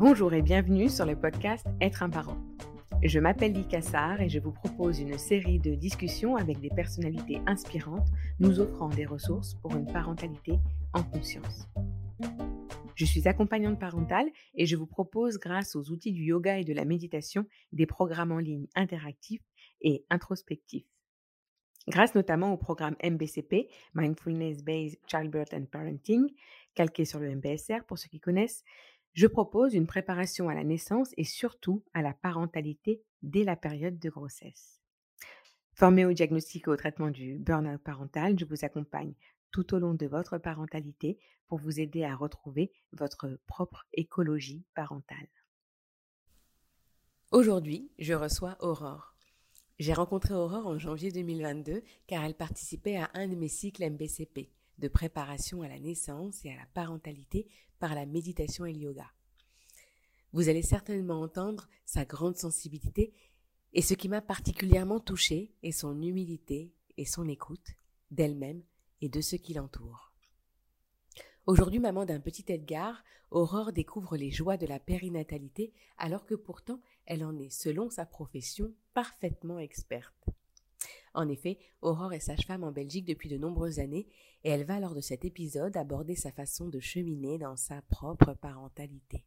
Bonjour et bienvenue sur le podcast Être un parent. Je m'appelle Lika Sarr et je vous propose une série de discussions avec des personnalités inspirantes nous offrant des ressources pour une parentalité en conscience. Je suis accompagnante parentale et je vous propose, grâce aux outils du yoga et de la méditation, des programmes en ligne interactifs et introspectifs. Grâce notamment au programme MBCP, Mindfulness Based Childbirth and Parenting, calqué sur le MBSR pour ceux qui connaissent, je propose une préparation à la naissance et surtout à la parentalité dès la période de grossesse. Formé au diagnostic et au traitement du burn-out parental, je vous accompagne tout au long de votre parentalité pour vous aider à retrouver votre propre écologie parentale. Aujourd'hui, je reçois Aurore. J'ai rencontré Aurore en janvier 2022 car elle participait à un de mes cycles MBCP de préparation à la naissance et à la parentalité par la méditation et le yoga. Vous allez certainement entendre sa grande sensibilité et ce qui m'a particulièrement touchée est son humilité et son écoute d'elle-même et de ceux qui l'entourent. Aujourd'hui, maman d'un petit Edgar, Aurore découvre les joies de la périnatalité alors que pourtant elle en est, selon sa profession, parfaitement experte. En effet, Aurore est sage-femme en Belgique depuis de nombreuses années et elle va lors de cet épisode aborder sa façon de cheminer dans sa propre parentalité.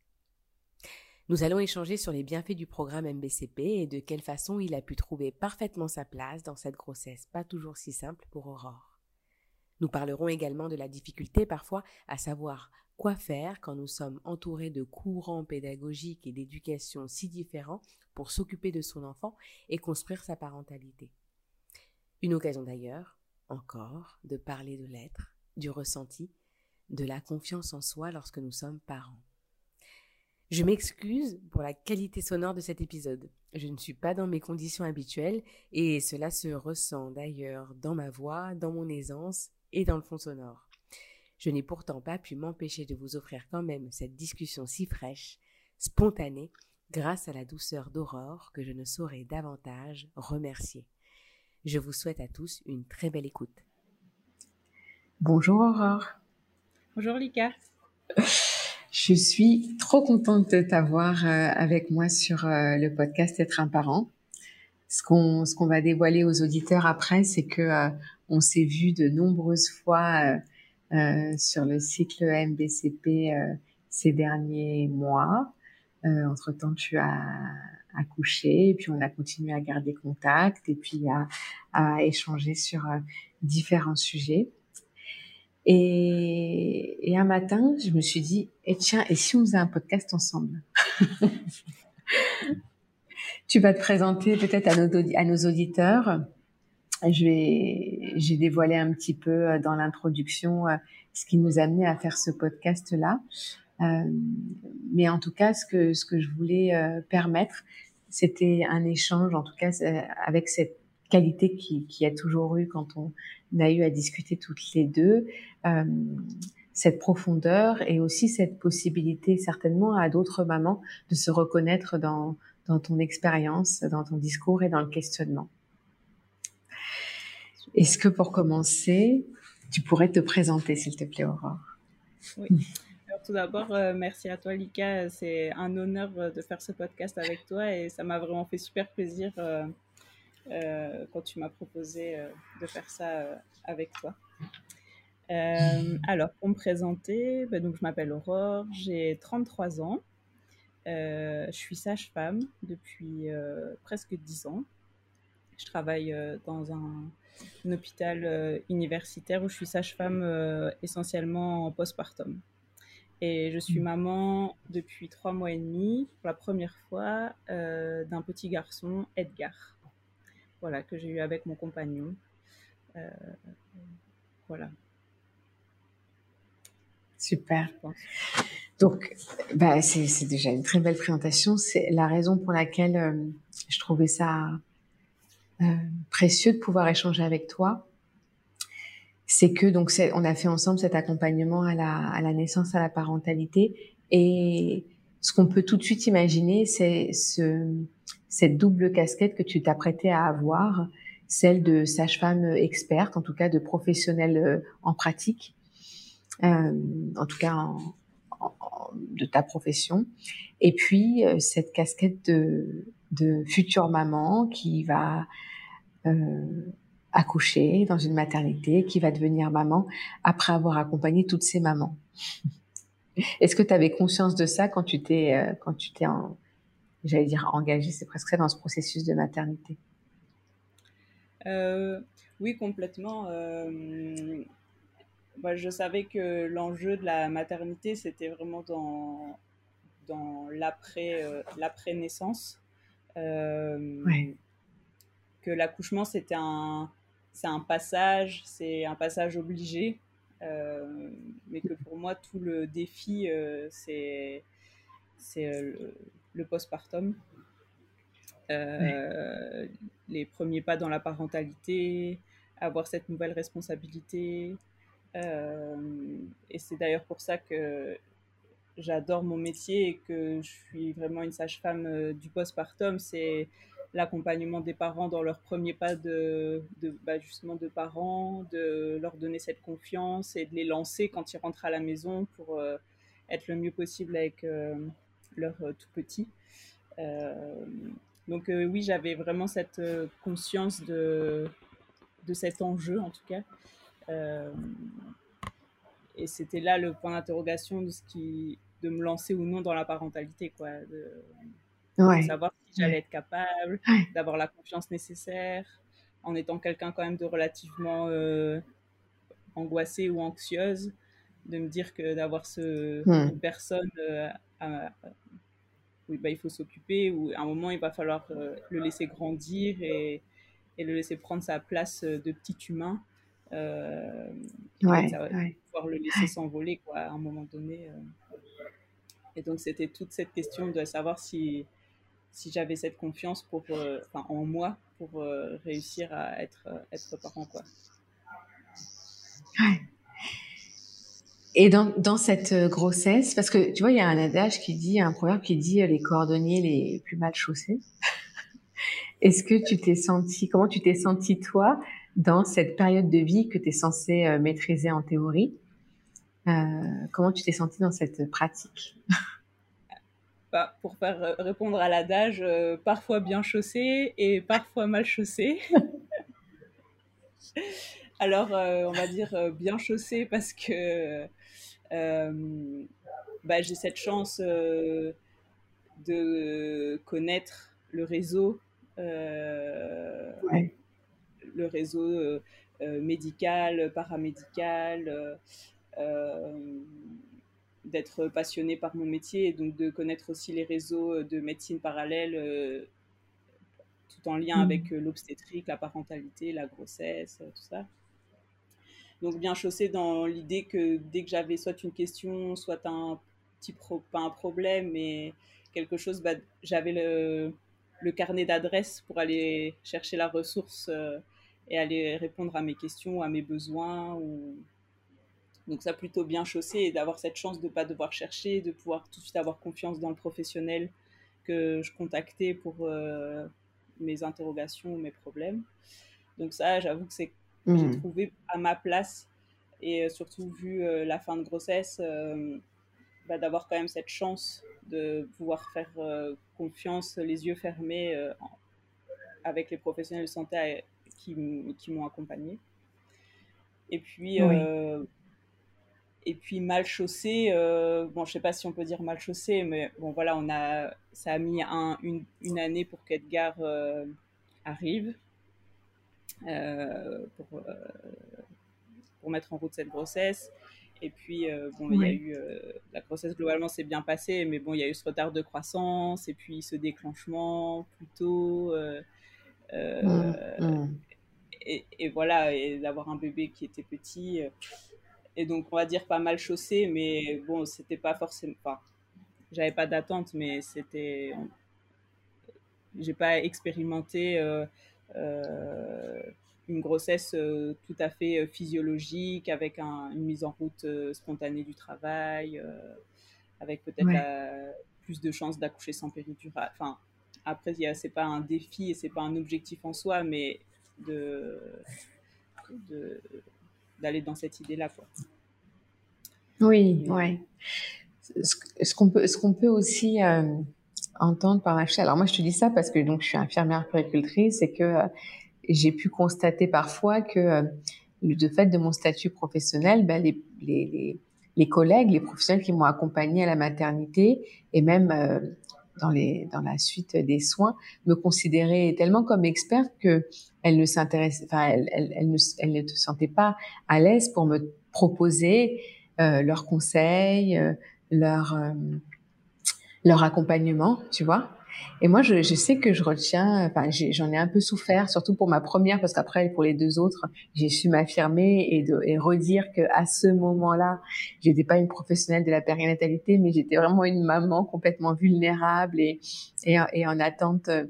Nous allons échanger sur les bienfaits du programme MBCP et de quelle façon il a pu trouver parfaitement sa place dans cette grossesse pas toujours si simple pour Aurore. Nous parlerons également de la difficulté parfois à savoir quoi faire quand nous sommes entourés de courants pédagogiques et d'éducation si différents pour s'occuper de son enfant et construire sa parentalité. Une occasion d'ailleurs, encore, de parler de l'être, du ressenti, de la confiance en soi lorsque nous sommes parents. Je m'excuse pour la qualité sonore de cet épisode. Je ne suis pas dans mes conditions habituelles et cela se ressent d'ailleurs dans ma voix, dans mon aisance et dans le fond sonore. Je n'ai pourtant pas pu m'empêcher de vous offrir quand même cette discussion si fraîche, spontanée, grâce à la douceur d'Aurore que je ne saurais davantage remercier. Je vous souhaite à tous une très belle écoute. Bonjour Aurore. Bonjour Lika. Je suis trop contente de t'avoir euh, avec moi sur euh, le podcast Être un parent. Ce qu'on ce qu'on va dévoiler aux auditeurs après, c'est que euh, on s'est vu de nombreuses fois sur le cycle MBCP ces derniers mois. entre temps, tu as accouché, et puis on a continué à garder contact, et puis à, à échanger sur euh, différents sujets. Et, un matin, je me suis dit, et eh, tiens, et si on faisait un podcast ensemble? Tu vas te présenter peut-être à à nos auditeurs. J'ai dévoilé un petit peu euh, dans l'introduction euh, ce qui nous a amené à faire ce podcast-là. Mais en tout cas, ce que, ce que je voulais permettre, c'était un échange, en tout cas, euh, avec cette qualité qui, qui a toujours eu quand on a eu à discuter toutes les deux, euh, cette profondeur et aussi cette possibilité certainement à d'autres mamans de se reconnaître dans, dans ton expérience, dans ton discours et dans le questionnement. Est-ce que pour commencer, tu pourrais te présenter, s'il te plaît, Aurore? Oui tout d'abord, euh, merci à toi, Lika. C'est un honneur euh, de faire ce podcast avec toi et ça m'a vraiment fait super plaisir euh, quand tu m'as proposé de faire ça avec toi. alors, pour me présenter, ben, donc, je m'appelle Aurore, j'ai 33 ans. je suis sage-femme depuis presque 10 ans. Je travaille dans un, un hôpital universitaire où je suis sage-femme essentiellement en postpartum. Et je suis mm. maman depuis trois mois et demi, pour la première fois, euh, d'un petit garçon, Edgar. Voilà, que j'ai eu avec mon compagnon. Euh, voilà. Super. Donc, bah, c'est déjà une très belle présentation. C'est la raison pour laquelle euh, je trouvais ça précieux de pouvoir échanger avec toi c'est que donc on a fait ensemble cet accompagnement à la, naissance, à la parentalité, et ce qu'on peut tout de suite imaginer, c'est ce, cette double casquette que tu t'apprêtais à avoir, celle de sage-femme experte, en tout cas de professionnelle euh, en pratique, euh, en tout cas en, de ta profession, et puis cette casquette de, de future maman qui va accoucher dans une maternité, qui va devenir maman après avoir accompagné toutes ces mamans. Est-ce que tu avais conscience de ça quand tu t'es euh, quand tu t'es j'allais dire engagé, c'est presque ça dans ce processus de maternité euh, Oui, complètement. Euh, moi, je savais que l'enjeu de la maternité, c'était vraiment dans dans l'après l'après naissance. Que l'accouchement, c'était un c'est un passage, c'est un passage obligé, euh, mais que pour moi, tout le défi, euh, c'est euh, le, le postpartum. Les premiers pas dans la parentalité, avoir cette nouvelle responsabilité. et c'est d'ailleurs pour ça que j'adore mon métier et que je suis vraiment une sage-femme du postpartum. C'est l'accompagnement des parents dans leurs premiers pas de, de bah, justement de parents, de leur donner cette confiance et de les lancer quand ils rentrent à la maison pour euh, être le mieux possible avec euh, leur euh, tout petit. donc oui, j'avais vraiment cette conscience de, de cet enjeu en tout cas. et c'était là le point d'interrogation de ce qui de me lancer ou non dans la parentalité quoi de savoir j'allais être capable, d'avoir la confiance nécessaire, en étant quelqu'un quand même de relativement euh, angoissée ou anxieuse, de me dire que d'avoir ce, hmm. une personne euh, oui, bah, il faut s'occuper, ou à un moment il va falloir euh, le laisser grandir et, et, le laisser prendre sa place de petit humain. Ouais, pouvoir le laisser s'envoler quoi, à un moment donné. Et donc c'était toute cette question de savoir si si j'avais cette confiance pour, euh, en moi pour euh, réussir à être, euh, être parent. Quoi. Et dans, dans, cette grossesse, parce que tu vois, il y a un adage qui dit, un proverbe qui dit les cordonniers les plus mal chaussés. Est-ce que tu t'es senti, comment tu t'es senti toi dans cette période de vie que tu es censé maîtriser en théorie? Comment tu t'es senti dans cette pratique? pour faire euh, répondre à l'adage, euh, parfois bien chaussé et parfois mal chaussé. Alors, euh, on va dire bien chaussé parce que bah, j'ai cette chance de connaître le réseau, le réseau médical, paramédical d'être passionné par mon métier et donc de connaître aussi les réseaux euh, de médecine parallèle euh, tout en lien mm. avec euh, l'obstétrique, la parentalité, la grossesse, tout ça. Donc bien chaussé dans l'idée que dès que j'avais soit une question, soit un petit pas un problème, mais quelque chose, bah, j'avais le, le, carnet d'adresses pour aller chercher la ressource et aller répondre à mes questions, à mes besoins ou donc ça plutôt bien chaussé et d'avoir cette chance de ne pas devoir chercher, de pouvoir tout de suite avoir confiance dans le professionnel que je contactais pour euh, mes interrogations, mes problèmes. Donc ça, j'avoue que c'est que j'ai mmh. trouvé à ma place et euh, surtout vu euh, la fin de grossesse, bah, d'avoir quand même cette chance de pouvoir faire confiance, les yeux fermés, avec les professionnels de santé qui, qui m'ont accompagné. Et puis, et puis mal chaussé, euh, bon, je sais pas si on peut dire mal chaussé, mais bon, voilà, on a, ça a mis un, une, une, année pour qu'Edgar euh, arrive, euh, pour, euh, pour mettre en route cette grossesse. Et puis, euh, bon, il y a eu, la grossesse globalement s'est bien passée, mais bon, il y a eu ce retard de croissance, et puis ce déclenchement plus tôt. Mmh, mmh. Et, et, voilà, et d'avoir un bébé qui était petit et donc on va dire pas mal chaussé, mais bon, c'était pas forcément. Enfin, j'avais pas d'attente, mais c'était. J'ai pas expérimenté euh, euh, une grossesse euh, tout à fait physiologique, avec une mise en route spontanée du travail, avec peut-être plus de chances d'accoucher sans péridurale. Enfin, après, c'est pas un défi et c'est pas un objectif en soi, mais de, de d'aller dans cette idée-là. Oui, ouais. ce qu'on peut, ce qu'on peut aussi entendre par ma chaîne. Alors moi, je te dis ça parce que donc je suis infirmière péricultrice et que j'ai pu constater parfois que de fait de mon statut professionnel, ben, les, les, les, collègues, les professionnels qui m'ont accompagné à la maternité et même euh, dans, les, dans la suite des soins me considéraient tellement comme experte que elles ne s'intéressaient, enfin, elles, ne, elles ne se sentaient pas à l'aise pour me proposer euh, leurs conseils, euh, leur, euh, leur accompagnement, tu vois. Et moi, je, sais que je retiens, enfin, j'en ai, un peu souffert, surtout pour ma première, parce qu'après, pour les deux autres, j'ai su m'affirmer et, redire que à ce moment-là, j'étais pas une professionnelle de la périnatalité, mais j'étais vraiment une maman complètement vulnérable et, en attente euh,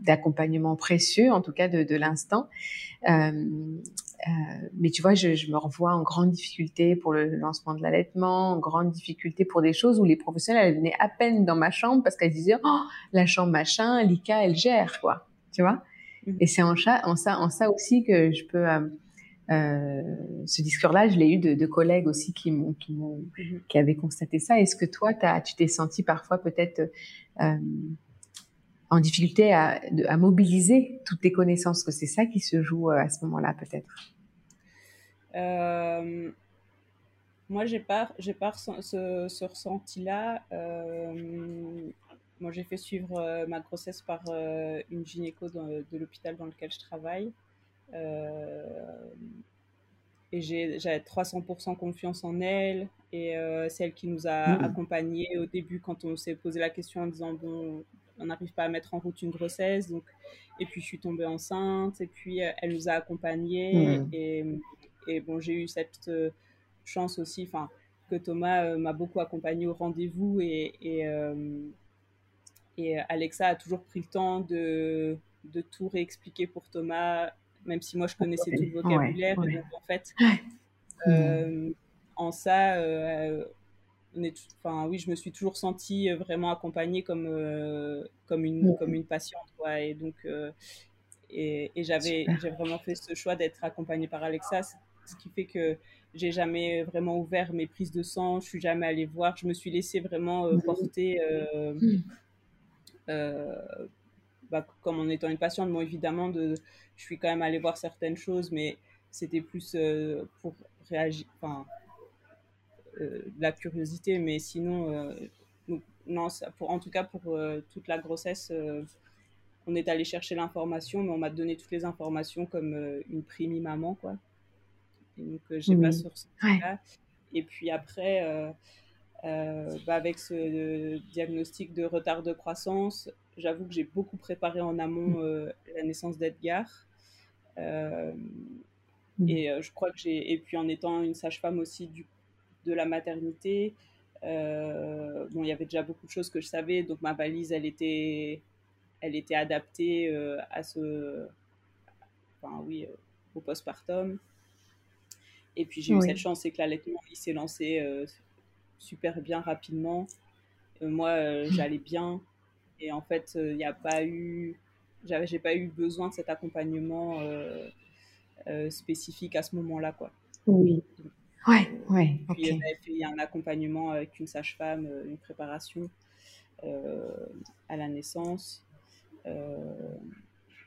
d'accompagnement précieux, en tout cas de, l'instant. Euh, mais tu vois, je, je, me revois en grande difficulté pour le lancement de l'allaitement, en grande difficulté pour des choses où les professionnels, elles venaient à peine dans ma chambre parce qu'elles disaient, oh, la chambre machin, Lika, elle gère, quoi. Tu vois? Mmh. Et c'est en, en, ça, en ça aussi que je peux, euh, euh, ce discours-là, je l'ai eu de, de, collègues aussi qui m'ont, qui m'ont, mmh. qui avaient constaté ça. Est-ce que toi, tu t'es senti parfois peut-être euh, en difficulté à, à, mobiliser toutes tes connaissances, que c'est ça qui se joue euh, à ce moment-là peut-être euh, Moi, j'ai pas, j'ai pas ce, ce ressenti-là. Euh, moi, j'ai fait suivre euh, ma grossesse par euh, une gynéco de, de l'hôpital dans lequel je travaille. et j'avais 300% confiance en elle. Et c'est elle qui nous a mmh. accompagnés au début quand on s'est posé la question en disant, bon, on n'arrive pas à mettre en route une grossesse. Donc, et puis je suis tombée enceinte, et puis euh, elle nous a accompagnés. Mmh. Et, et, bon, j'ai eu cette euh, chance aussi, enfin, que Thomas euh, m'a beaucoup accompagnée au rendez-vous et, et, et, Alexa a toujours pris le temps de, de tout réexpliquer pour Thomas, même si moi je connaissais tout le vocabulaire. Donc, en fait, en ça, enfin oui, je me suis toujours sentie euh, vraiment accompagnée comme euh, comme une comme une patiente quoi. Et donc euh, et, j'avais j'ai vraiment fait ce choix d'être accompagnée par Alexa, ce qui fait que j'ai jamais vraiment ouvert mes prises de sang, je suis jamais allée voir, je me suis laissée vraiment porter. Bah, comme en étant une patiente, bon évidemment, de, je suis quand même allée voir certaines choses, mais c'était plus pour réagir, enfin, la curiosité, mais sinon, euh, non, ça, pour, en tout cas pour euh, toute la grossesse, on est allé chercher l'information, mais on m'a donné toutes les informations comme une primi maman, quoi. Et donc, j'ai pas sur là Et puis après, bah, avec ce diagnostic de retard de croissance, j'avoue que j'ai beaucoup préparé en amont la naissance d'Edgar. Et je crois que j'ai. Et puis en étant une sage-femme aussi, du de la maternité. Euh, bon, il y avait déjà beaucoup de choses que je savais, donc ma valise, elle était, elle était adaptée euh, à ce, enfin oui, euh, au postpartum. Et puis j'ai eu cette chance, c'est que l'allaitement, il s'est lancé super bien rapidement. moi, j'allais bien, et en fait, il n'y a pas eu, j'avais, j'ai pas eu besoin de cet accompagnement spécifique à ce moment-là, quoi. Oui. Ouais, ouais. Puis okay. fait un accompagnement avec une sage-femme, euh, une préparation euh, à la naissance. Euh,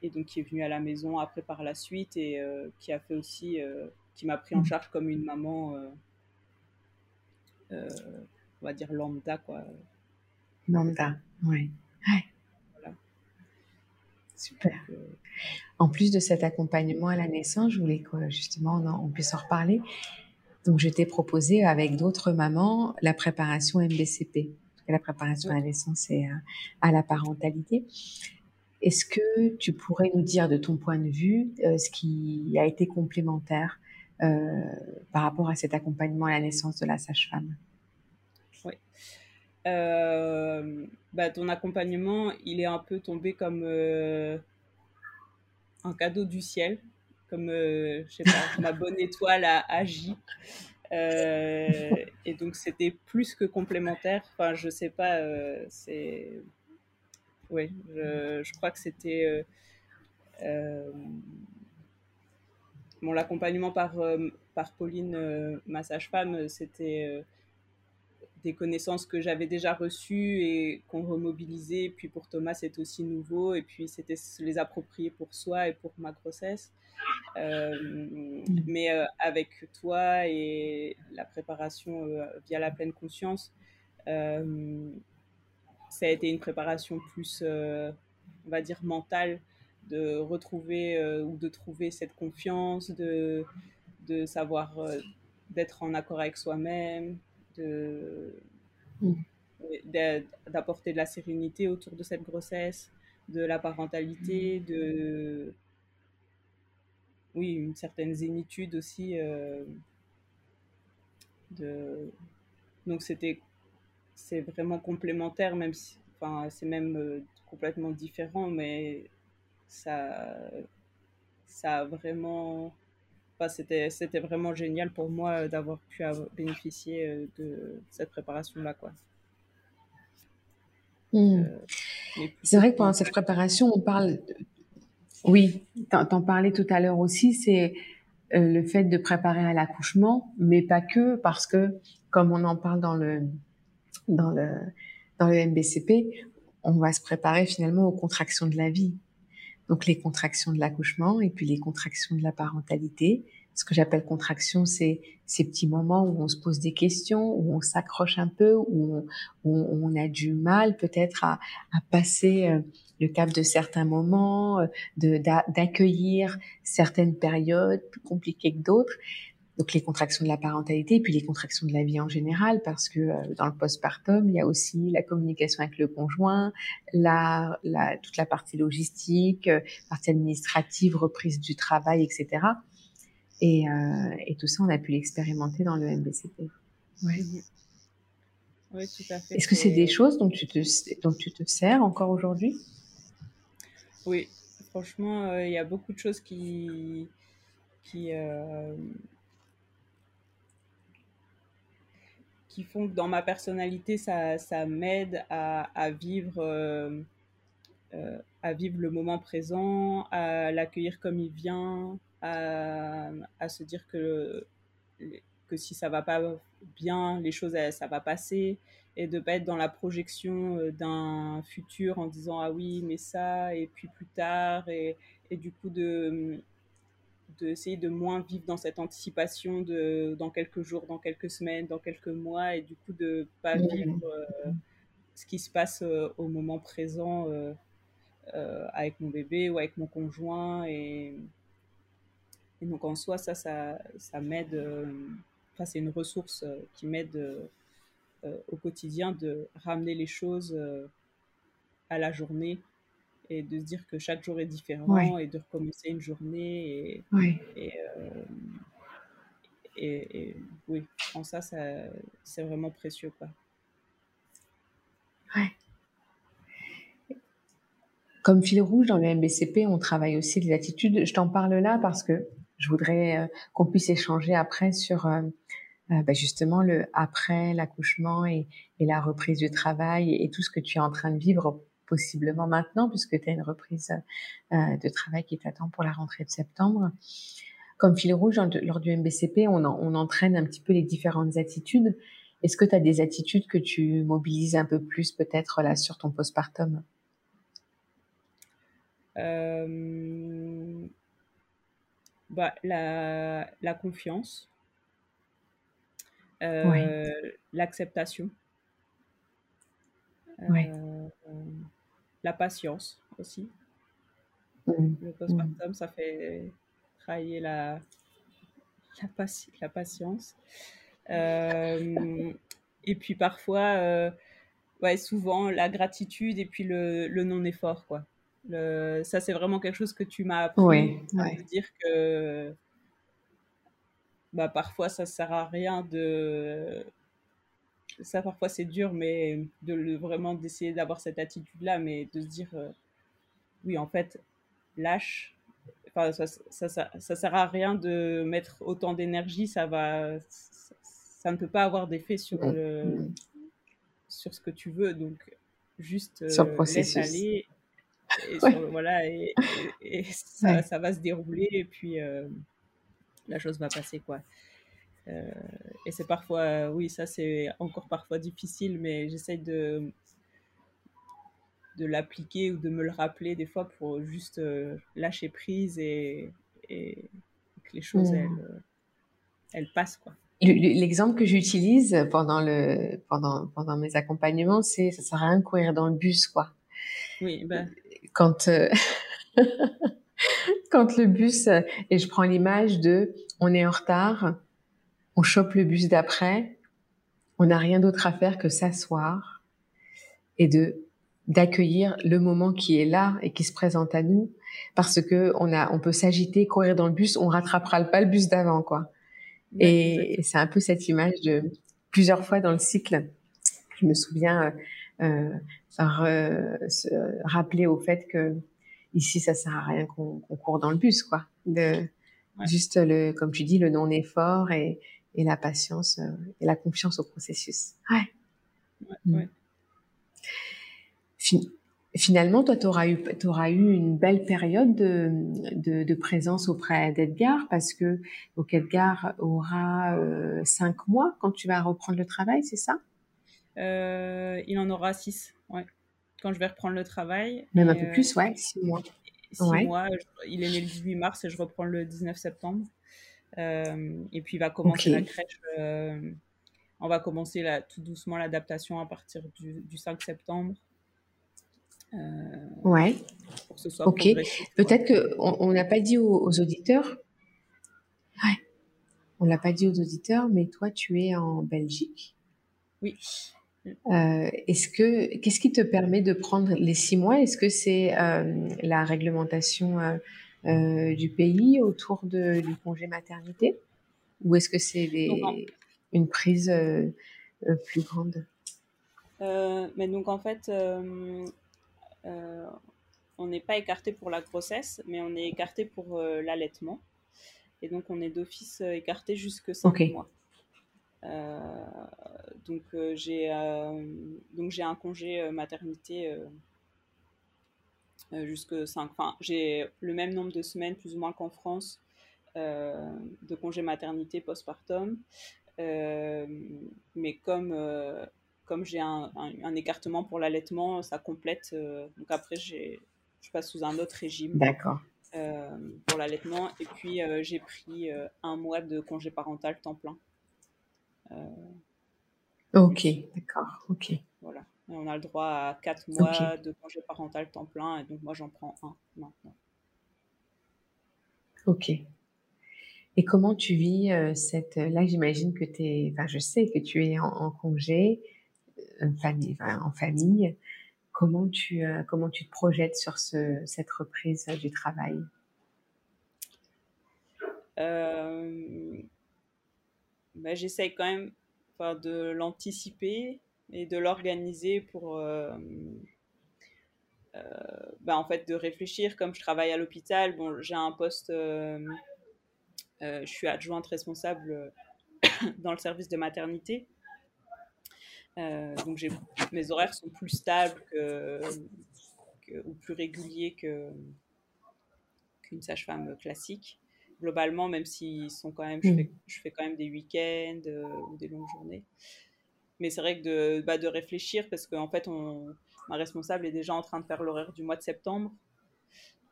et donc qui est venue à la maison après par la suite et euh, qui a fait aussi, euh, qui m'a pris en mm. charge comme une maman, on va dire lambda quoi. Lambda, ouais. ouais. Voilà. Super. en plus de cet accompagnement à la naissance, je voulais que justement on, on puisse en reparler. Donc, je t'ai proposé avec d'autres mamans la préparation MBCP, la préparation à la naissance et à, la parentalité. Est-ce que tu pourrais nous dire de ton point de vue euh, ce qui a été complémentaire euh, par rapport à cet accompagnement à la naissance de la sage-femme? Oui. Euh, bah, ton accompagnement, il est un peu tombé comme un cadeau du ciel comme euh, je sais pas, ma bonne étoile a agi. Euh, et donc c'était plus que complémentaire. Enfin, je sais pas, euh, c'est. Oui, je, je, crois que c'était. L'accompagnement par, par Pauline, ma sage-femme, c'était des connaissances que j'avais déjà reçues et qu'on remobilisait. Puis pour Thomas, c'est aussi nouveau. Et puis c'était se les approprier pour soi et pour ma grossesse. Euh, mais euh, avec toi et la préparation euh, via la pleine conscience, ça a été une préparation plus, on va dire, mentale, de retrouver ou de trouver cette confiance, de, de savoir d'être en accord avec soi-même, mm. d'apporter de la sérénité autour de cette grossesse, de la parentalité, de oui, une certaine zénitude aussi. Euh, de... Donc c'était c'est vraiment complémentaire, même si enfin, c'est même euh, complètement différent, mais ça, ça a vraiment. Enfin, c'était, c'était vraiment génial pour moi d'avoir pu bénéficier euh, de cette préparation-là. Quoi. Hmm. c'est vrai que pendant cette préparation, on parle oui, t'en parlais tout à l'heure aussi, c'est euh, le fait de préparer à l'accouchement, mais pas que, parce que comme on en parle dans le dans le dans le MBCP, on va se préparer finalement aux contractions de la vie. Donc les contractions de l'accouchement et puis les contractions de la parentalité. Ce que j'appelle contraction, c'est ces petits moments où on se pose des questions, où on s'accroche un peu, où on, a du mal peut-être à, à passer euh, le cap de certains moments, euh, d'accueillir certaines périodes plus compliquées que d'autres. Donc les contractions de la parentalité et puis les contractions de la vie en général, parce que euh, dans le postpartum, il y a aussi la communication avec le conjoint, la, la, toute la partie logistique, euh, partie administrative, reprise du travail, etc. Et, et tout ça, on a pu l'expérimenter dans le MBCP. Ouais. Oui, tout à fait. Est-ce que c'est des choses dont tu te, dont tu te sers encore aujourd'hui? Oui, franchement, euh, il y a beaucoup de choses qui, qui, euh, qui font que dans ma personnalité, ça, ça m'aide à, à vivre, euh, à vivre le moment présent, à l'accueillir comme il vient, à, à se dire que, que si ça va pas bien, les choses, ça va passer et de pas être dans la projection euh, d'un futur en disant ah oui mais ça et puis plus tard et, et du coup de d'essayer de moins vivre dans cette anticipation de dans quelques jours, dans quelques semaines, dans quelques mois et du coup de pas vivre euh, ce qui se passe euh, au moment présent avec mon bébé ou avec mon conjoint et, et donc en soi ça ça, ça m'aide enfin c'est une ressource qui m'aide euh, au quotidien de ramener les choses euh, à la journée et de se dire que chaque jour est différent et de recommencer une journée. Et, euh, et, et, oui, en ça, ça c'est vraiment précieux. Quoi. Ouais. Comme fil rouge dans le MBCP, on travaille aussi les attitudes. Je t'en parle là parce que je voudrais qu'on puisse échanger après sur euh, bah, justement le après l'accouchement et, et, la reprise du travail et, tout ce que tu es en train de vivre possiblement maintenant puisque tu as une reprise euh, de travail qui t'attend pour la rentrée de septembre. Comme fil rouge, lors du MBCP, on, on entraîne un petit peu les différentes attitudes. Est-ce que tu as des attitudes que tu mobilises un peu plus peut-être là sur ton postpartum? Euh, bah, la, la confiance. Euh, l'acceptation, euh, la patience aussi. Mmh. Le postpartum, ça fait travailler la, la, la patience. Euh, et puis parfois, ouais, souvent la gratitude et puis le, le non-effort, quoi. Le, ça, c'est vraiment quelque chose que tu m'as appris. Oui, dire que bah, parfois ça sert à rien de ça parfois c'est dur mais de le, vraiment d'essayer d'avoir cette attitude là mais de se dire euh, oui en fait lâche. Enfin ça, ça, ça, ça, sert à rien de mettre autant d'énergie ça va ça, ne peut pas avoir d'effet sur le sur ce que tu veux. Donc juste euh, laisse aller et voilà et, ça, ça, va se dérouler et puis euh, la chose va passer quoi. Et c'est parfois, oui, ça c'est encore parfois difficile, mais j'essaye de, de l'appliquer ou de me le rappeler des fois pour juste lâcher prise et, et que les choses, elles, elles passent, quoi. L'exemple que j'utilise pendant le pendant pendant mes accompagnements, c'est ça sert à rien de courir dans le bus, quoi. Oui, ben. Quand euh, quand le bus et je prends l'image de on est en retard, on chope le bus d'après, on n'a rien d'autre à faire que s'asseoir et de d'accueillir le moment qui est là et qui se présente à nous. Parce que on a on peut s'agiter courir dans le bus on rattrapera pas le bus d'avant quoi. Et, c'est un peu cette image de plusieurs fois dans le cycle. Je me souviens euh, euh, se rappeler au fait que ici, ça sert à rien qu'on court dans le bus, quoi. De, Juste le, comme tu dis, le non-effort et, et la patience euh, et la confiance au processus. Ouais. ouais, mm finalement, toi, tu auras eu, auras eu une belle période de, de, de présence auprès d'Edgar parce que donc Edgar aura euh, cinq mois quand tu vas reprendre le travail, c'est ça? Euh, Il en aura six, ouais. Quand je vais reprendre le travail. Même un peu plus, ouais, six mois. Six mois. il est né le 18 mars et je reprends le 19 septembre. Euh, et puis il va commencer la crèche. on va commencer là, tout doucement l'adaptation à partir du, du 5 septembre. Euh, ouais. ok. Peut-être que on n'a pas dit aux, auditeurs. Ouais. On l'a pas dit aux auditeurs, mais toi, tu es en Belgique. Oui. Euh, est-ce que qu'est-ce qui te permet de prendre les six mois? Est-ce que c'est euh, la réglementation euh, du pays autour de, du congé maternité, ou est-ce que c'est une prise plus grande? Mais donc en fait, euh, on n'est pas écarté pour la grossesse, mais on est écarté pour euh, l'allaitement. Et donc, on est d'office euh, écarté jusque 5 mois. donc, j'ai donc j'ai un congé maternité jusque 5. Enfin, j'ai le même nombre de semaines, plus ou moins qu'en France, de congé maternité postpartum. mais comme comme j'ai un, écartement pour l'allaitement, ça complète. Euh, donc après, je passe sous un autre régime. D'accord. Euh, pour l'allaitement. Et puis, euh, j'ai pris un mois de congé parental temps plein. ok, d'accord, ok. Voilà. On a le droit à quatre mois de congé parental temps plein. Et donc, moi, j'en prends un maintenant. Ok. Et comment tu vis cette... Là, j'imagine que tu es... Enfin, je sais que tu es en congé famille, en famille. Comment tu, euh, comment tu te projettes sur ce, cette reprise du travail? Euh, bah, J'essaye quand même de l'anticiper et de l'organiser pour euh, bah, en fait de réfléchir comme je travaille à l'hôpital bon j'ai un poste je suis adjointe responsable dans le service de maternité euh, donc mes horaires sont plus stables ou plus réguliers qu'une sage-femme classique. Globalement, même s'ils sont quand même, je, mm. fais, quand même des week-ends euh, ou des longues journées. Mais c'est vrai que de, bah, de réfléchir, parce qu'en fait, on, ma responsable est déjà en train de faire l'horaire du mois de septembre.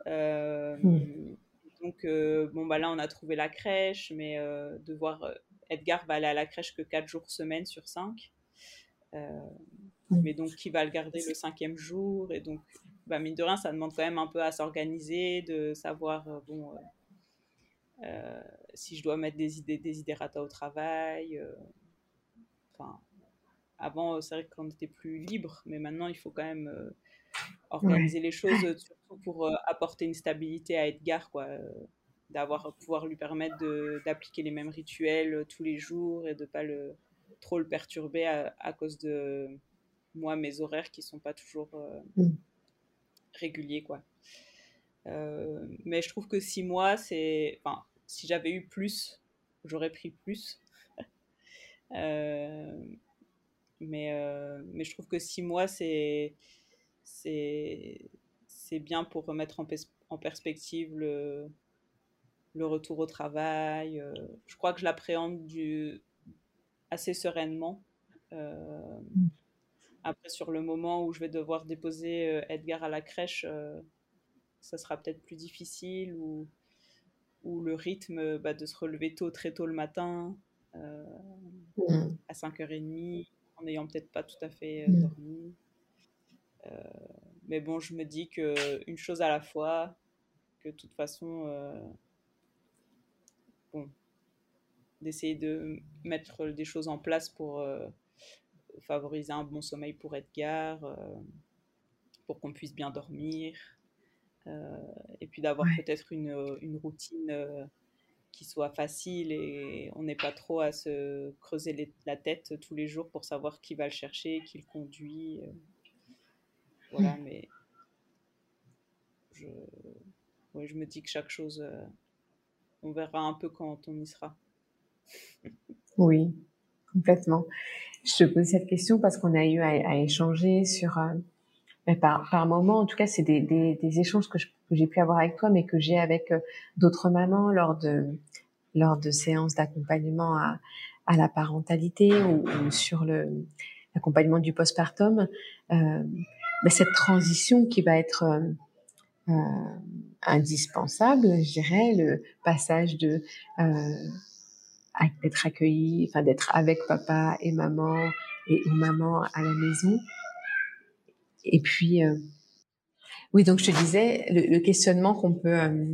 Euh, mm. Donc, bon, bah là, on a trouvé la crèche, mais de voir Edgar va aller à la crèche que 4 jours semaine sur 5. Euh, mais donc qui va le garder le cinquième jour. Et donc, bah, mine de rien, ça demande quand même un peu à s'organiser, de savoir, euh, bon, euh, si je dois mettre des idées, des idérata au travail. Enfin, avant, c'est vrai qu'on était plus libre, mais maintenant, il faut quand même organiser les choses, surtout pour apporter une stabilité à Edgar, quoi. d'avoir pouvoir lui permettre d'appliquer les mêmes rituels tous les jours et de pas le trop le perturber à, cause de moi, mes horaires qui sont pas toujours euh, mm. réguliers, quoi. Euh, mais je trouve que six mois, c'est. Enfin, si j'avais eu plus, j'aurais pris plus. Euh, mais, mais je trouve que six mois, c'est. C'est bien pour remettre en, en perspective le, le retour au travail. je crois que je l'appréhende du... assez sereinement. Mm. Après, sur le moment où je vais devoir déposer Edgar à la crèche, ça sera peut-être plus difficile ou, ou le rythme bah, de se relever tôt, très tôt le matin, mm. à 5h30, en n'ayant peut-être pas tout à fait mm. dormi. mais bon, je me dis qu'une chose à la fois, que de toute façon, bon, d'essayer de mettre des choses en place pour euh, favoriser un bon sommeil pour Edgar, euh, pour qu'on puisse bien dormir, euh, et puis d'avoir peut-être une, une, routine qui soit facile et on n'est pas trop à se creuser la tête tous les jours pour savoir qui va le chercher, qui le conduit. voilà, hmm. mais je, je me dis que chaque chose on verra un peu quand on y sera. Oui, complètement. Je te pose cette question parce qu'on a eu à, échanger sur, euh, par, par moment, en tout cas, c'est des, des, échanges que, j'ai pu avoir avec toi, mais que j'ai avec euh, d'autres mamans lors de, lors de séances d'accompagnement à, à la parentalité ou, sur le l'accompagnement du postpartum. Euh, cette transition qui va être euh, indispensable, je dirais, le passage de euh, d'être accueilli, enfin d'être avec papa et maman et ou maman à la maison. Et puis, euh, oui, donc je te disais le, questionnement qu'on peut euh,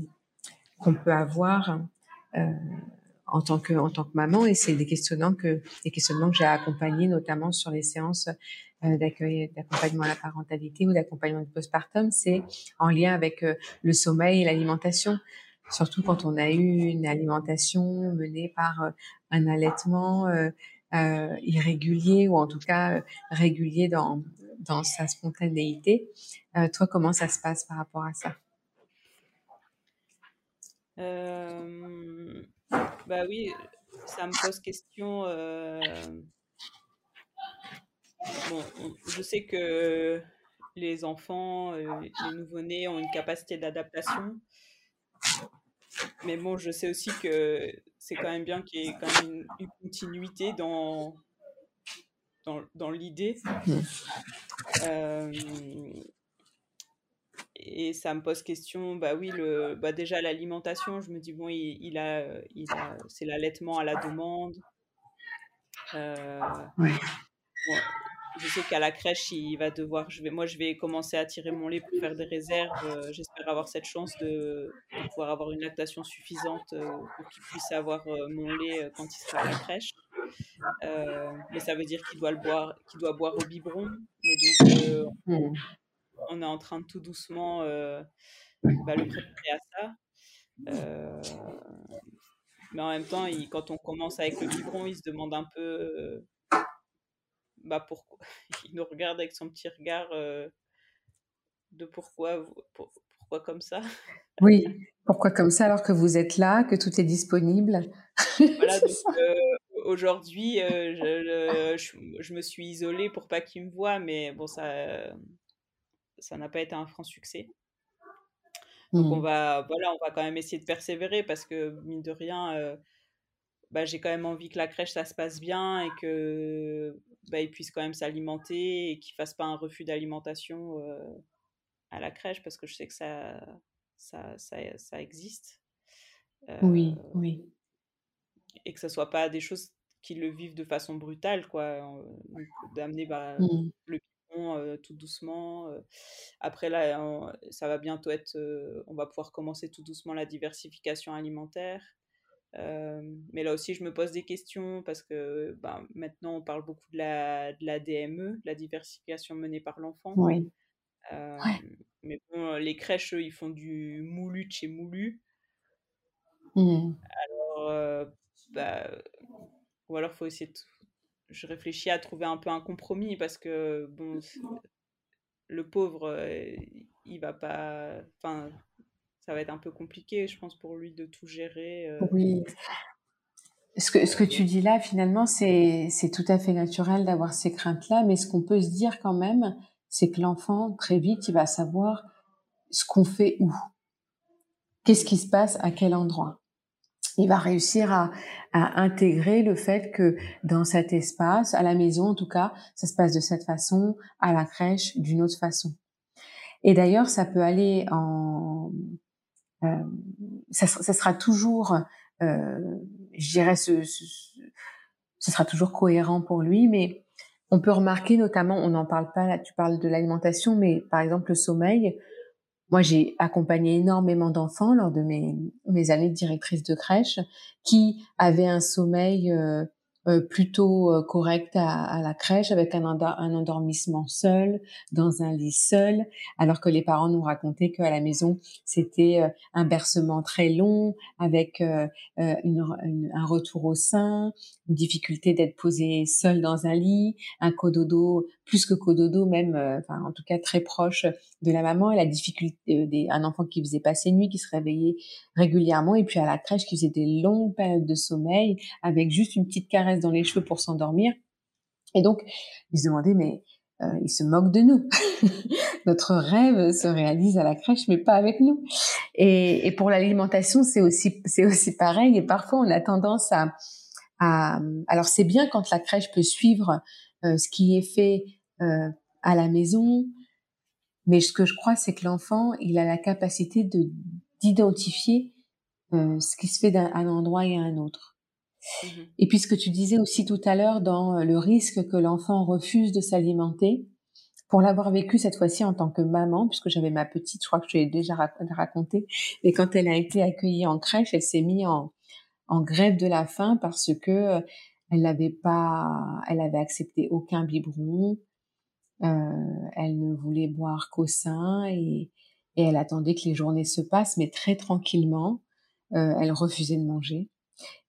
qu'on peut avoir euh, en tant que en tant que maman, et c'est des questionnements que que j'ai accompagnés notamment sur les séances d'accueil, d'accompagnement à la parentalité ou d'accompagnement du postpartum, c'est en lien avec le sommeil et l'alimentation. Surtout quand on a eu une alimentation menée par un allaitement irrégulier ou en tout cas régulier dans, dans sa spontanéité. toi, comment ça se passe par rapport à ça? Bah oui, ça me pose question Bon, je sais que les enfants, euh, les nouveau-nés ont une capacité d'adaptation. Mais bon, je sais aussi que c'est quand même bien qu'il y ait quand même une, continuité dans, dans, l'idée. Euh, et ça me pose question, bah oui, le, bah déjà l'alimentation, je me dis, bon, il, a, il a c'est l'allaitement à la demande. Euh, je sais qu'à la crèche, il va devoir. Je vais, moi, je vais commencer à tirer mon lait pour faire des réserves. Euh, j'espère avoir cette chance de, pouvoir avoir une lactation suffisante pour qu'il puisse avoir mon lait quand il sera à la crèche. Mais ça veut dire qu'il doit le boire, qu'il doit boire au biberon. Mais donc, hmm. on est en train de tout doucement bah, le préparer à ça. mais en même temps, il, quand on commence avec le biberon, il se demande un peu bah pourquoi il nous regarde avec son petit regard euh, de pourquoi, pourquoi comme ça? Oui, pourquoi comme ça alors que vous êtes là, que tout est disponible? Voilà, donc euh, aujourd'hui, euh, je, je, me suis isolée pour pas qu'il me voie, mais bon, ça ça n'a pas été un franc succès. Donc on mmh. va, voilà, on va quand même essayer de persévérer parce que mine de rien, bah, j'ai quand même envie que la crèche ça se passe bien et que bah, il puisse quand même s'alimenter et qu'il fasse pas un refus d'alimentation euh, à la crèche parce que je sais que ça ça, ça, ça existe. oui, euh, oui. Et que ce soit pas des choses qui le vivent de façon brutale, quoi. D'amener bah, mmh. le biberon euh, tout doucement. Après, là, ça va bientôt être. on va pouvoir commencer tout doucement la diversification alimentaire. Euh, mais là aussi, je me pose des questions parce que ben, maintenant, on parle beaucoup de la, de la DME, la diversification menée par l'enfant. Oui. Euh, mais bon, les crèches, eux, ils font du moulu de chez moulu. Mmh. Alors, euh, bah, ou alors, faut essayer de... Je réfléchis à trouver un peu un compromis parce que, bon, le pauvre, il va pas. Enfin, ça va être un peu compliqué, je pense, pour lui de tout gérer. Euh. Oui. Ce que, ce que tu dis là, finalement, c'est tout à fait naturel d'avoir ces craintes-là, mais ce qu'on peut se dire quand même, c'est que l'enfant, très vite, il va savoir ce qu'on fait où. Qu'est-ce qui se passe à quel endroit. Il va réussir à, à, intégrer le fait que dans cet espace, à la maison en tout cas, ça se passe de cette façon, à la crèche d'une autre façon. Et d'ailleurs, ça peut aller en, euh, ça, sera toujours, euh, je dirais, ce, ce, ce, sera toujours cohérent pour lui, mais on peut remarquer notamment, on n'en parle pas là, tu parles de l'alimentation, mais par exemple le sommeil, moi, j'ai accompagné énormément d'enfants lors de mes, années de directrice de crèche qui avaient un sommeil euh, plutôt euh, correct à, à, la crèche avec un, endormissement seul dans un lit seul alors que les parents nous racontaient qu'à la maison c'était euh, un bercement très long avec une, une, un retour au sein une difficulté d'être posé seul dans un lit un cododo plus que cododo même enfin en tout cas très proche de la maman et la difficulté des, un enfant qui faisait pas ses nuits qui se réveillait régulièrement et puis à la crèche qui faisait des longues périodes de sommeil avec juste une petite caresse dans les cheveux pour s'endormir. Et donc, ils se demandaient, mais euh, ils se moquent de nous. Notre rêve se réalise à la crèche, mais pas avec nous. Et, et pour l'alimentation, c'est aussi, c'est aussi pareil. Et parfois, on a tendance à, alors c'est bien quand la crèche peut suivre euh, ce qui est fait euh, à la maison, mais ce que je crois, c'est que l'enfant, il a la capacité de d'identifier euh, ce qui se fait d'un endroit et à un autre. Mmh et puis ce que tu disais aussi tout à l'heure dans euh, le risque que l'enfant refuse de s'alimenter, pour l'avoir vécu cette fois-ci en tant que maman, puisque j'avais ma petite, je crois que je l'ai déjà raconté, et quand elle a été accueillie en crèche, elle s'est mise en, grève de la faim parce que euh, elle n'avait pas, elle avait accepté aucun biberon, euh, elle ne voulait boire qu'au sein et, elle attendait que les journées se passent, mais très tranquillement. Elle refusait de manger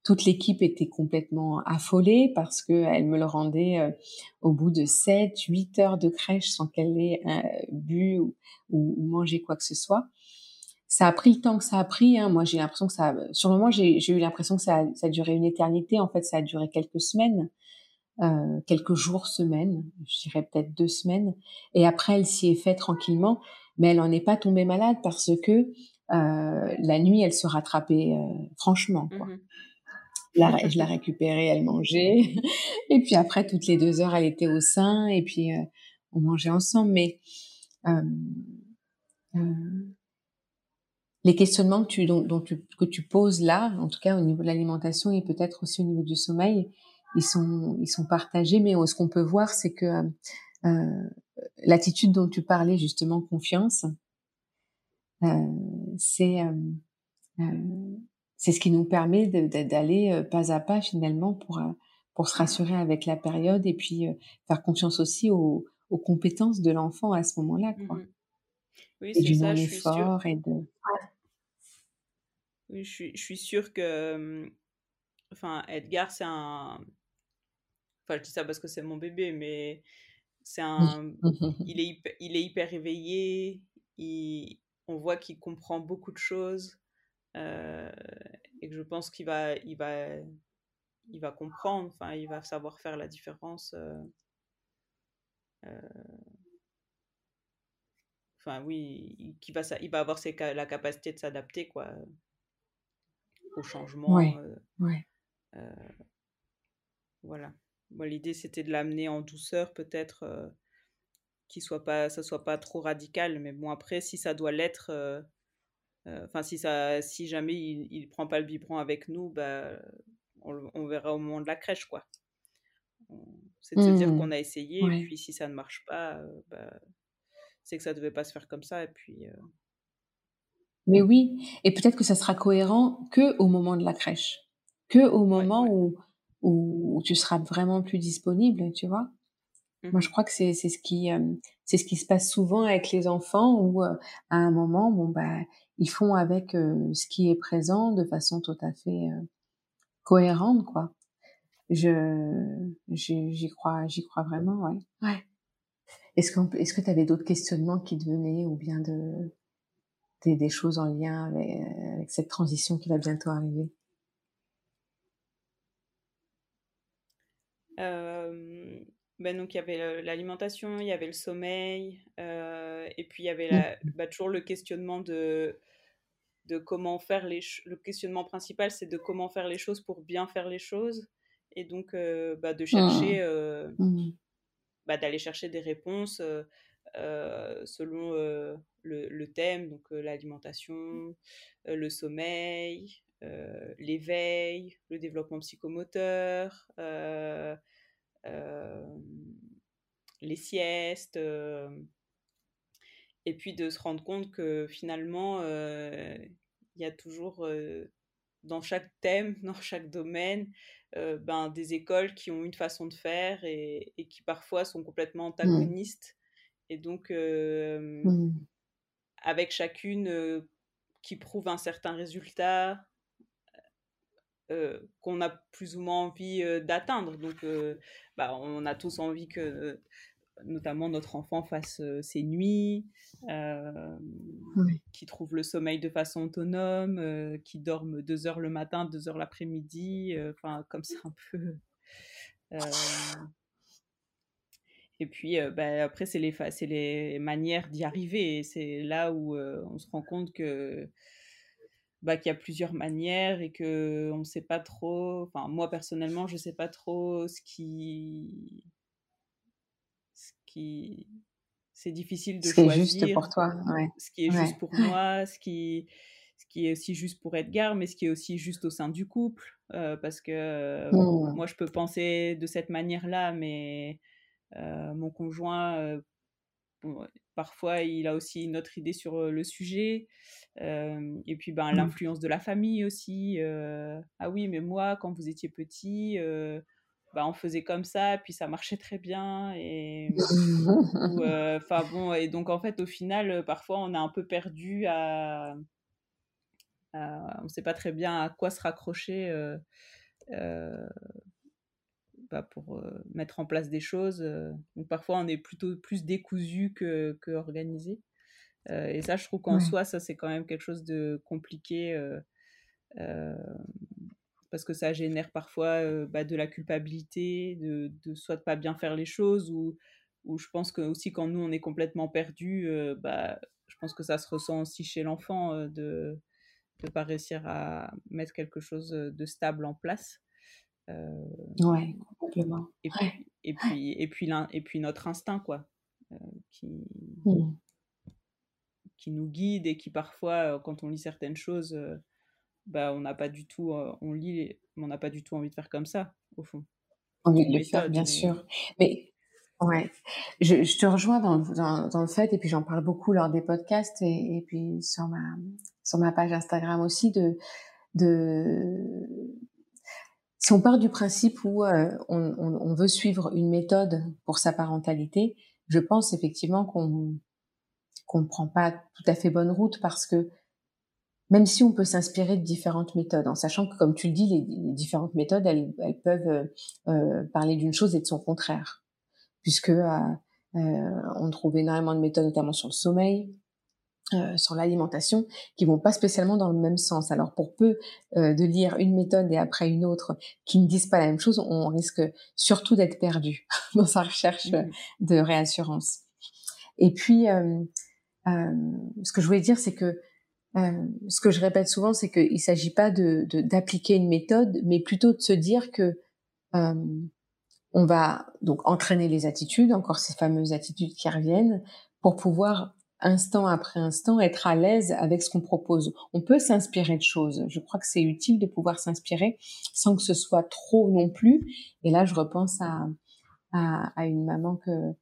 toute l'équipe était complètement affolée parce que elle me le rendait euh, au bout de 7, 8 heures de crèche sans qu'elle ait euh, bu ou, mangé quoi que ce soit. Ça a pris le temps que ça a pris. Hein. Moi, j'ai l'impression que ça, sur le moment, j'ai eu l'impression que ça a, duré une éternité. En fait, ça a duré quelques semaines, euh, quelques jours, semaines. Je dirais peut-être deux semaines. Et après, elle s'y est fait tranquillement, mais elle n'en est pas tombée malade parce que la nuit, elle se rattrapait euh, franchement. Quoi. Mmh la, je la récupérais, elle mangeait. Et puis après, toutes les deux heures, elle était au sein et puis euh, on mangeait ensemble. Mais euh, euh, les questionnements que tu, dont, dont tu, que tu poses là, en tout cas au niveau de l'alimentation et peut-être aussi au niveau du sommeil, ils sont, ils sont partagés. Mais ce qu'on peut voir, c'est que euh, l'attitude dont tu parlais justement, confiance, euh, c'est c'est ce qui nous permet d'aller euh, pas à pas finalement pour euh, pour se rassurer avec la période et puis euh, faire confiance aussi aux, aux compétences de l'enfant à ce moment-là quoi. Mmh oui, du ça, et de oui, je suis, je suis sûre que enfin Edgar c'est un enfin je dis ça parce que c'est mon bébé mais c'est un il est hyper, il est hyper éveillé il, on voit qu'il comprend beaucoup de choses euh, et que je pense qu'il va, il va, il va comprendre, enfin, il va savoir faire la différence. Euh, euh, enfin, oui, il, va, il va avoir ses, la capacité de s'adapter, quoi, au changement. Ouais, voilà. L'idée, c'était de l'amener en douceur, peut-être, qu'il soit pas, ça soit pas trop radical. Mais bon, après, si ça doit l'être euh, enfin, si, ça, si jamais il ne prend pas le biberon avec nous, bah, on, verra au moment de la crèche, quoi. C'est de se dire mmh. qu'on a essayé, et puis si ça ne marche pas, euh, bah, c'est que ça ne devait pas se faire comme ça, et puis... Euh Mais oui, et peut-être que ça sera cohérent que au moment de la crèche, que au moment Où, où, tu seras vraiment plus disponible, tu vois? Moi, je mmh crois que c'est ce qui c'est ce qui se passe souvent avec les enfants où à un moment, bon bah ils font avec euh, ce qui est présent de façon tout à fait euh, cohérente, quoi. Je, j'y crois, j'y crois vraiment, ouais. Ouais. Est-ce que, est-ce que tu avais d'autres questionnements qui te venaient ou bien de, des, des choses en lien avec, avec, cette transition qui va bientôt arriver? Euh, ben donc il y avait l'alimentation, il y avait le sommeil, euh, et puis il y avait la, mmh. bah, toujours le questionnement de de comment faire les le questionnement principal c'est de comment faire les choses pour bien faire les choses et donc bah, de chercher mmh. Mmh. Bah, d'aller chercher des réponses selon le, thème donc l'alimentation le sommeil l'éveil le développement psychomoteur les siestes et puis de se rendre compte que finalement, il y a toujours dans chaque thème, dans chaque domaine, ben, des écoles qui ont une façon de faire et, qui parfois sont complètement mmh. antagonistes. Et donc, mmh. avec chacune qui prouve un certain résultat qu'on a plus ou moins envie d'atteindre. Donc, bah, on a tous envie que notamment notre enfant fasse ses nuits, qui trouve le sommeil de façon autonome, qui dorme deux heures le matin, deux heures l'après-midi, enfin comme ça un peu. Et puis bah, après, c'est les, les manières d'y arriver. Et c'est là où on se rend compte que bah, qu'il y a plusieurs manières et que on ne sait pas trop. Enfin, moi personnellement, je ne sais pas trop ce qui c'est difficile de ce choisir. Qui est juste pour toi, Ce qui est juste pour moi, ce qui, ce qui est aussi juste pour Edgar, mais ce qui est aussi juste au sein du couple. Euh, parce que mmh. moi, je peux penser de cette manière-là, mais euh, mon conjoint, parfois, il a aussi une autre idée sur le sujet. et puis, ben, mmh. l'influence de la famille aussi. ah oui, mais moi, quand vous étiez petit, bah, on faisait comme ça, puis ça marchait très bien. Et, enfin bon, et donc en fait, au final, parfois, on est un peu perdu à. on ne sait pas très bien à quoi se raccrocher euh, pour mettre en place des choses. Donc parfois, on est plutôt plus décousu que, que organisé. et ça, je trouve qu'en soi, ça, c'est quand même quelque chose de compliqué parce que ça génère parfois bah, de la culpabilité, de, de, soit de pas bien faire les choses, ou, ou je pense que aussi quand nous on est complètement perdu, bah, je pense que ça se ressent aussi chez l'enfant de ne pas réussir à mettre quelque chose de stable en place. Ouais, complètement. Et puis, et puis, et puis, et puis notre instinct, quoi, qui, mmh. qui nous guide et qui parfois, quand on lit certaines choses, bah, on n'a pas du tout, on lit, mais on n'a pas du tout envie de faire comme ça, au fond. Envie de le faire, bien sûr. Mais ouais, je, je te rejoins dans, dans, dans, le fait, et puis j'en parle beaucoup lors des podcasts et, et, puis sur ma, sur ma page Instagram aussi, de, de si on part du principe où on, on, veut suivre une méthode pour sa parentalité, je pense effectivement qu'on qu'on prend pas tout à fait bonne route parce que même si on peut s'inspirer de différentes méthodes, en sachant que, comme tu le dis, les, différentes méthodes, elles, peuvent euh, euh, parler d'une chose et de son contraire, puisque euh, on trouve énormément de méthodes, notamment sur le sommeil, sur l'alimentation, qui vont pas spécialement dans le même sens. Alors, pour peu de lire une méthode et après une autre qui ne disent pas la même chose, on risque surtout d'être perdu dans sa recherche mmh. de réassurance. Et puis, ce que je voulais dire, c'est que euh, ce que je répète souvent, c'est qu'il ne s'agit pas de d'appliquer une méthode, mais plutôt de se dire que euh, on va donc entraîner les attitudes, encore ces fameuses attitudes qui reviennent, pour pouvoir instant après instant être à l'aise avec ce qu'on propose. On peut s'inspirer de choses. Je crois que c'est utile de pouvoir s'inspirer sans que ce soit trop non plus. Et là, je repense à, à, à une maman que,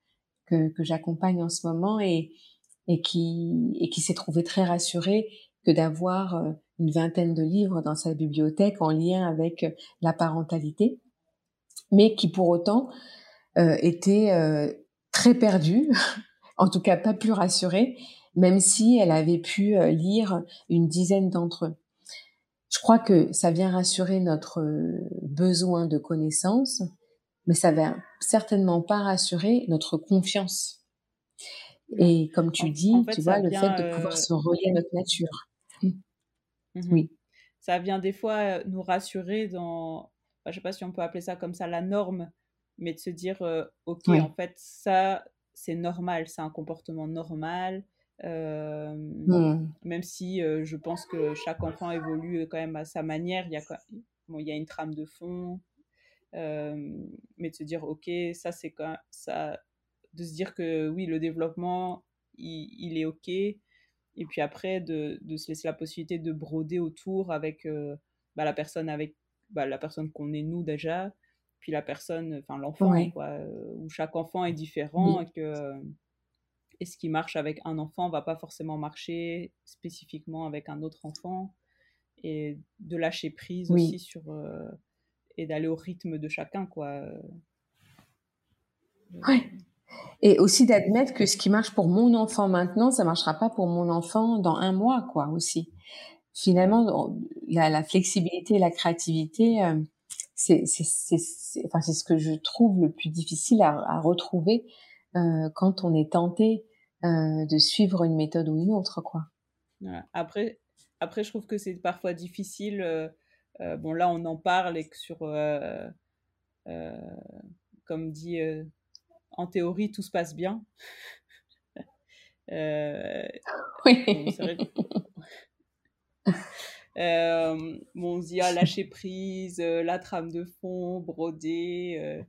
que, que j'accompagne en ce moment et, et qui, et qui s'est trouvé très rassuré que d'avoir euh, une vingtaine de livres dans sa bibliothèque en lien avec euh, la parentalité, mais qui pour autant euh, était euh, très perdue, en tout cas pas plus rassurée, même si elle avait pu lire une dizaine d'entre eux. Je crois que ça vient rassurer notre besoin de connaissance, mais ça va certainement pas rassurer notre confiance et comme tu dis, tu vois, le fait de pouvoir se relier à notre nature. Mmh. Mmh oui. Ça vient des fois nous rassurer dans, je ne sais pas si on peut appeler ça comme ça, la norme, mais de se dire, ok, en fait, ça, c'est normal, c'est un comportement normal. mmh. Même si je pense que chaque enfant évolue quand même à sa manière, il y a, il y a une trame de fond, mais de se dire, ok, ça c'est quand ça, de se dire que oui, le développement, il, est ok, et puis après de, de, se laisser la possibilité de broder autour avec bah, la personne avec bah, la personne qu'on est nous déjà, puis la personne, enfin l'enfant, où chaque enfant est différent et que et ce qui marche avec un enfant va pas forcément marcher spécifiquement avec un autre enfant et de lâcher prise aussi sur et d'aller au rythme de chacun quoi. Ouais. Et aussi d'admettre que ce qui marche pour mon enfant maintenant, ça marchera pas pour mon enfant dans un mois, quoi, aussi. Finalement, la, la flexibilité et la créativité, euh, c'est, enfin, c'est ce que je trouve le plus difficile à, à retrouver euh, quand on est tenté euh, de suivre une méthode ou une autre, quoi. Après, après, je trouve que c'est parfois difficile. Euh, euh, bon, là, on en parle et que sur, comme dit en théorie, tout se passe bien. euh, oui. euh, bon, on se dit, ah, lâcher prise, euh, la trame de fond, broder. Euh.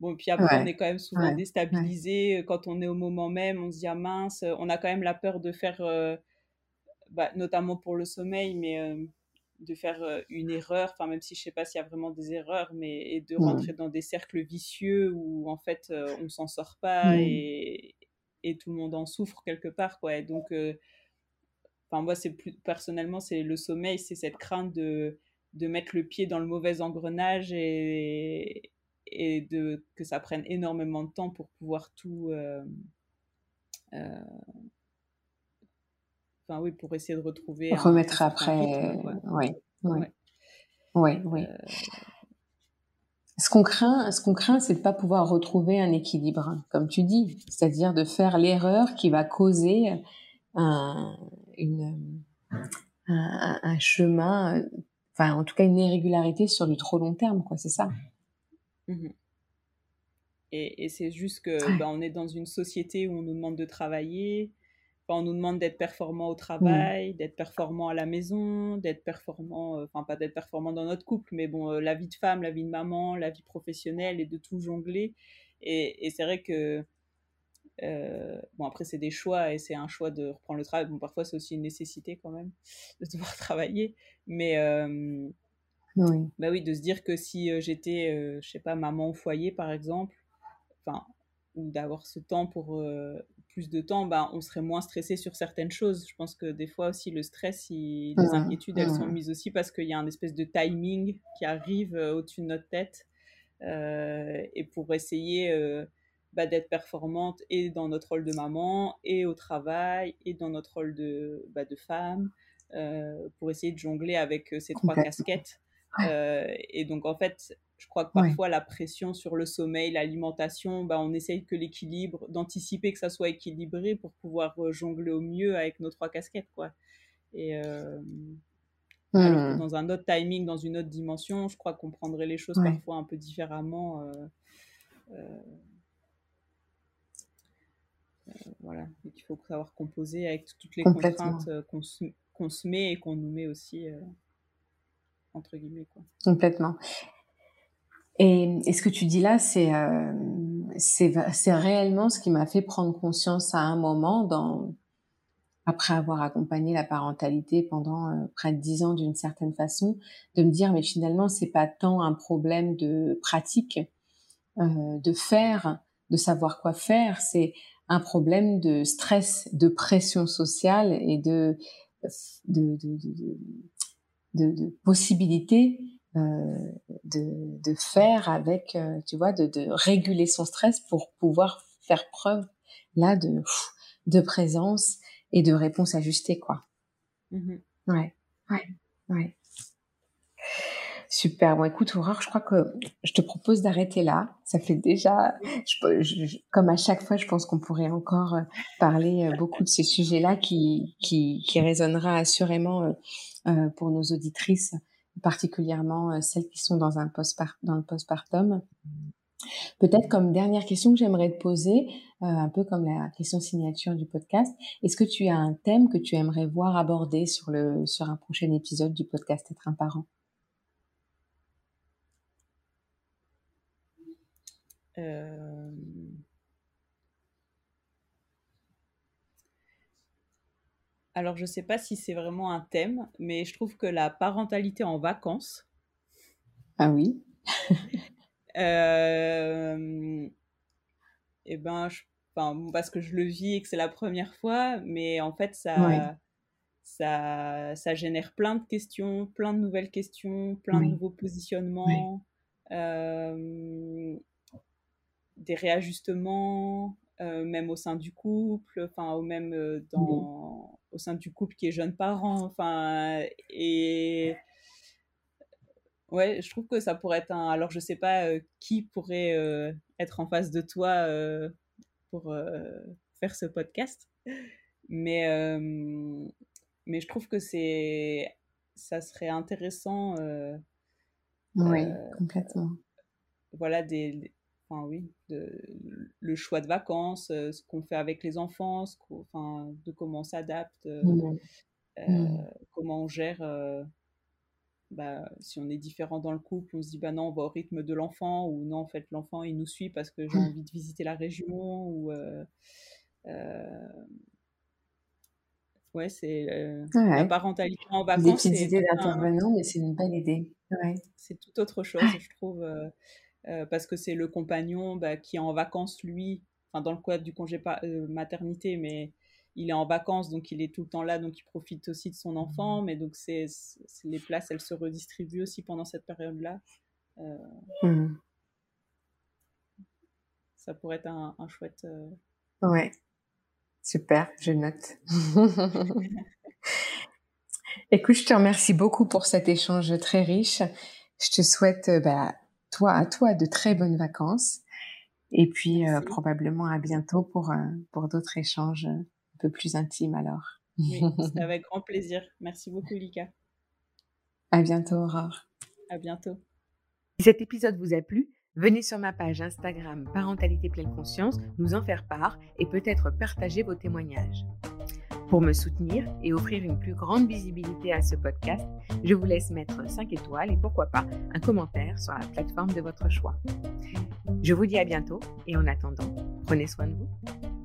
Bon, puis après, on est quand même souvent déstabilisé. Quand on est au moment même, on se dit, ah mince, on a quand même la peur de faire, euh, bah, notamment pour le sommeil, mais de faire une erreur, enfin même si je sais pas s'il y a vraiment des erreurs, mais et de mmh. rentrer dans des cercles vicieux où en fait on s'en sort pas mmh. et, et, tout le monde en souffre quelque part quoi. Et donc, enfin moi c'est plus personnellement c'est le sommeil, c'est cette crainte de de mettre le pied dans le mauvais engrenage et et de que ça prenne énormément de temps pour pouvoir tout euh, enfin oui, pour essayer de retrouver. Remettre après, oui, oui, oui, oui. Ce qu'on craint, ce qu'on craint, c'est de pas pouvoir retrouver un équilibre, comme tu dis, c'est-à-dire de faire l'erreur qui va causer un, une, un, chemin, enfin en tout cas une irrégularité sur du trop long terme, quoi. C'est ça. Mmh et, et c'est juste que bah, on est dans une société où on nous demande de travailler, on nous demande d'être performant au travail, d'être performant à la maison, d'être performant, euh, enfin pas d'être performant dans notre couple, mais bon, euh, la vie de femme, la vie de maman, la vie professionnelle et de tout jongler. Et, c'est vrai que, euh, bon après c'est des choix et c'est un choix de reprendre le travail. Bon parfois c'est aussi une nécessité quand même de devoir travailler, mais oui. bah oui, de se dire que si j'étais, je sais pas, maman au foyer par exemple, enfin ou d'avoir ce temps pour plus de temps, ben, on serait moins stressé sur certaines choses. Je pense que des fois aussi, le stress, les inquiétudes, elles sont mises aussi parce qu'il y a un espèce de timing qui arrive euh, au-dessus de notre tête. Euh, et pour essayer euh, bah, d'être performante et dans notre rôle de maman, et au travail, et dans notre rôle de, bah, de femme, pour essayer de jongler avec ces trois casquettes. et donc, en fait, je crois que parfois la pression sur le sommeil, l'alimentation, bah, on essaye que l'équilibre, d'anticiper que ça soit équilibré pour pouvoir euh, jongler au mieux avec nos trois casquettes, quoi. Et euh, mmh. dans un autre timing, dans une autre dimension, je crois qu'on prendrait les choses parfois un peu différemment. Euh, voilà, et qu'il faut savoir composer avec toutes les contraintes qu'on se, met et qu'on nous met aussi entre guillemets. Quoi. Complètement. Et, et, ce que tu dis là, c'est euh, c'est réellement ce qui m'a fait prendre conscience à un moment, dans, après avoir accompagné la parentalité pendant euh, près de dix ans d'une certaine façon, de me dire mais finalement c'est pas tant un problème de pratique, euh, de faire, de savoir quoi faire, c'est un problème de stress, de pression sociale et de de, de, de, de, possibilités euh, de, de, faire avec, euh, tu vois, de, de, réguler son stress pour pouvoir faire preuve là de, de présence et de réponse ajustée, quoi. Mmh ouais, ouais, ouais. Super. Bon, écoute, Aurore, je crois que je te propose d'arrêter là. Ça fait déjà, je, comme à chaque fois, je pense qu'on pourrait encore euh, parler beaucoup de ces sujets-là qui, qui, qui résonnera assurément euh, pour nos auditrices particulièrement euh, celles qui sont dans un post dans le postpartum. Peut-être comme dernière question que j'aimerais te poser, euh, un peu comme la question signature du podcast, est-ce que tu as un thème que tu aimerais voir abordé sur, le, sur un prochain épisode du podcast Être un parent? Euh... Alors, je ne sais pas si c'est vraiment un thème, mais je trouve que la parentalité en vacances. Ah oui. euh, eh ben, parce que je le vis et que c'est la première fois, mais en fait, ça, ça, ça génère plein de questions, plein de nouvelles questions, plein de nouveaux positionnements, euh, des réajustements, euh, même au sein du couple, enfin, ou même euh, dans, au sein du couple qui est jeune parent, enfin, et ouais, je trouve que ça pourrait être un. Alors, je sais pas euh, qui pourrait être en face de toi pour faire ce podcast, mais, mais je trouve que c'est. Ça serait intéressant. oui, complètement. Voilà, des, enfin oui, de, le choix de vacances, euh, ce qu'on fait avec les enfants, enfin, de comment on s'adapte, euh, mmh. Euh, mmh. comment on gère. Bah, si on est différent dans le couple, on se dit bah non, on va au rythme de l'enfant ou non, en fait, l'enfant il nous suit parce que j'ai mmh. envie de visiter la région ou ouais, c'est la parentalité en vacances. Des petites idées d'intervenants, mais c'est une belle idée. C'est tout autre chose, je trouve. Euh, parce que c'est le compagnon bah, qui est en vacances, lui, enfin dans le cadre du congé euh, maternité, mais il est en vacances, donc il est tout le temps là, donc il profite aussi de son enfant, mais donc c'est, les places, elles se redistribuent aussi pendant cette période-là. Euh, mmh. Ça pourrait être un, chouette... Ouais, super, je note. Écoute, je te remercie beaucoup pour cet échange très riche. Je te souhaite bah, toi, à toi de très bonnes vacances. Et puis euh, probablement à bientôt pour, euh, pour d'autres échanges un peu plus intimes alors. Oui, avec grand plaisir. Merci beaucoup, Lika. À bientôt, Aurore. À bientôt. Si cet épisode vous a plu, venez sur ma page Instagram Parentalité Pleine Conscience nous en faire part et peut-être partager vos témoignages. Pour me soutenir et offrir une plus grande visibilité à ce podcast, je vous laisse mettre 5 étoiles et pourquoi pas un commentaire sur la plateforme de votre choix. Je vous dis à bientôt et en attendant, prenez soin de vous.